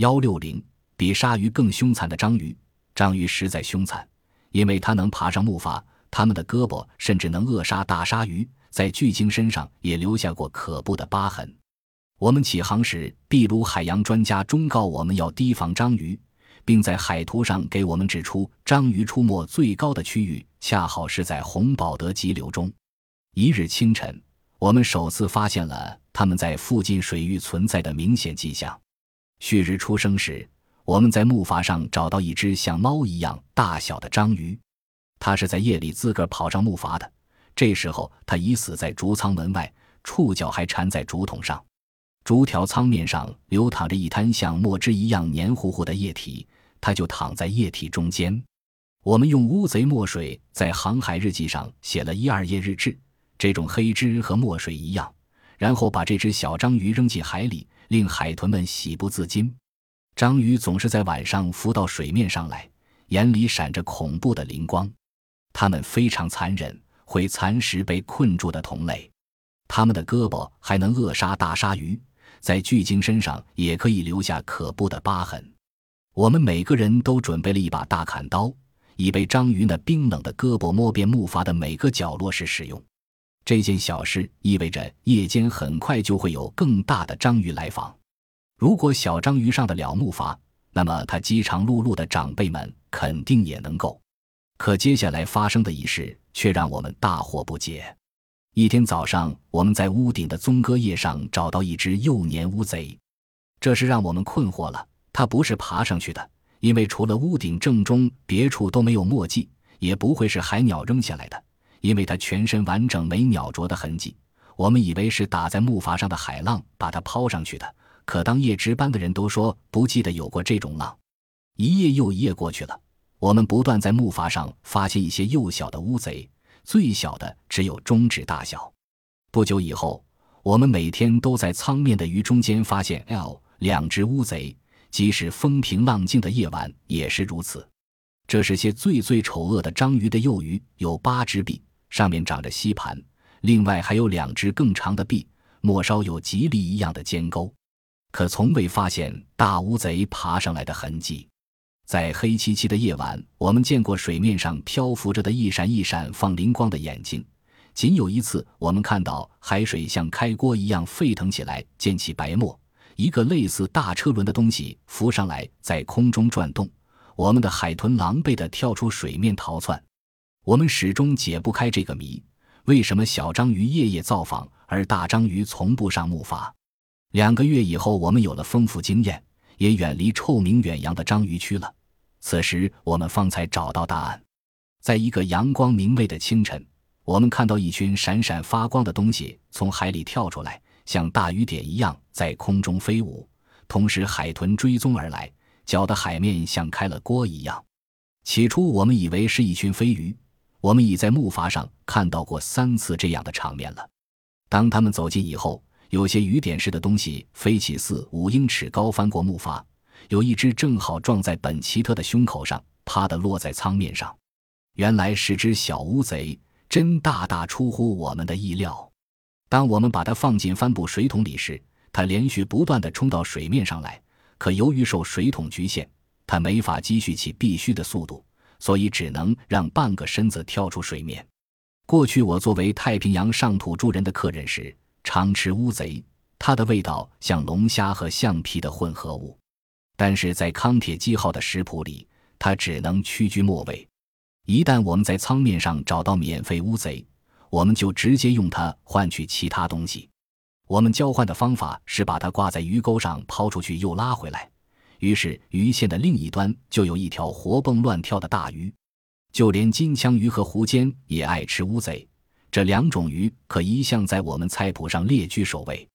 幺六零，比鲨鱼更凶残的章鱼。章鱼实在凶残，因为它能爬上木筏，它们的胳膊甚至能扼杀大鲨鱼，在巨鲸身上也留下过可怖的疤痕。我们起航时，秘鲁海洋专家忠告我们要提防章鱼，并在海图上给我们指出章鱼出没最高的区域，恰好是在洪堡德急流中。一日清晨，我们首次发现了它们在附近水域存在的明显迹象。旭日初升时，我们在木筏上找到一只像猫一样大小的章鱼，它是在夜里自个儿跑上木筏的。这时候，它已死在竹舱门外，触角还缠在竹筒上。竹条舱面上流淌着一滩像墨汁一样黏糊糊的液体，它就躺在液体中间。我们用乌贼墨水在航海日记上写了一二页日志，这种黑汁和墨水一样。然后把这只小章鱼扔进海里，令海豚们喜不自禁。章鱼总是在晚上浮到水面上来，眼里闪着恐怖的灵光。它们非常残忍，会蚕食被困住的同类。它们的胳膊还能扼杀大鲨鱼。在巨鲸身上也可以留下可怖的疤痕。我们每个人都准备了一把大砍刀，以备章鱼那冰冷的胳膊摸遍木筏的每个角落时使用。这件小事意味着夜间很快就会有更大的章鱼来访。如果小章鱼上得了木筏，那么它饥肠辘辘的长辈们肯定也能够。可接下来发生的一事却让我们大惑不解。一天早上，我们在屋顶的棕榈叶上找到一只幼年乌贼，这是让我们困惑了。它不是爬上去的，因为除了屋顶正中，别处都没有墨迹，也不会是海鸟扔下来的，因为它全身完整，没鸟啄的痕迹。我们以为是打在木筏上的海浪把它抛上去的，可当夜值班的人都说不记得有过这种浪。一夜又一夜过去了，我们不断在木筏上发现一些幼小的乌贼。最小的只有中指大小。不久以后，我们每天都在舱面的鱼中间发现 L 两只乌贼，即使风平浪静的夜晚也是如此。这是些最最丑恶的章鱼的幼鱼，有八只臂，上面长着吸盘，另外还有两只更长的臂，末梢有吉利一样的尖钩。可从未发现大乌贼爬上来的痕迹。在黑漆漆的夜晚，我们见过水面上漂浮着的一闪一闪放灵光的眼睛。仅有一次，我们看到海水像开锅一样沸腾起来，溅起白沫，一个类似大车轮的东西浮上来，在空中转动。我们的海豚狼狈地跳出水面逃窜。我们始终解不开这个谜：为什么小章鱼夜夜造访，而大章鱼从不上木筏？两个月以后，我们有了丰富经验，也远离臭名远扬的章鱼区了。此时，我们方才找到答案。在一个阳光明媚的清晨，我们看到一群闪闪发光的东西从海里跳出来，像大雨点一样在空中飞舞。同时，海豚追踪而来，搅得海面像开了锅一样。起初，我们以为是一群飞鱼。我们已在木筏上看到过三次这样的场面了。当他们走近以后，有些雨点似的东西飞起四五英尺高，翻过木筏。有一只正好撞在本奇特的胸口上，啪的落在舱面上。原来是只小乌贼，真大大出乎我们的意料。当我们把它放进帆布水桶里时，它连续不断地冲到水面上来。可由于受水桶局限，它没法积蓄起必须的速度，所以只能让半个身子跳出水面。过去我作为太平洋上土著人的客人时，常吃乌贼，它的味道像龙虾和橡皮的混合物。但是在康铁基号的食谱里，它只能屈居末位。一旦我们在舱面上找到免费乌贼，我们就直接用它换取其他东西。我们交换的方法是把它挂在鱼钩上抛出去又拉回来，于是鱼线的另一端就有一条活蹦乱跳的大鱼。就连金枪鱼和湖间也爱吃乌贼，这两种鱼可一向在我们菜谱上列居首位。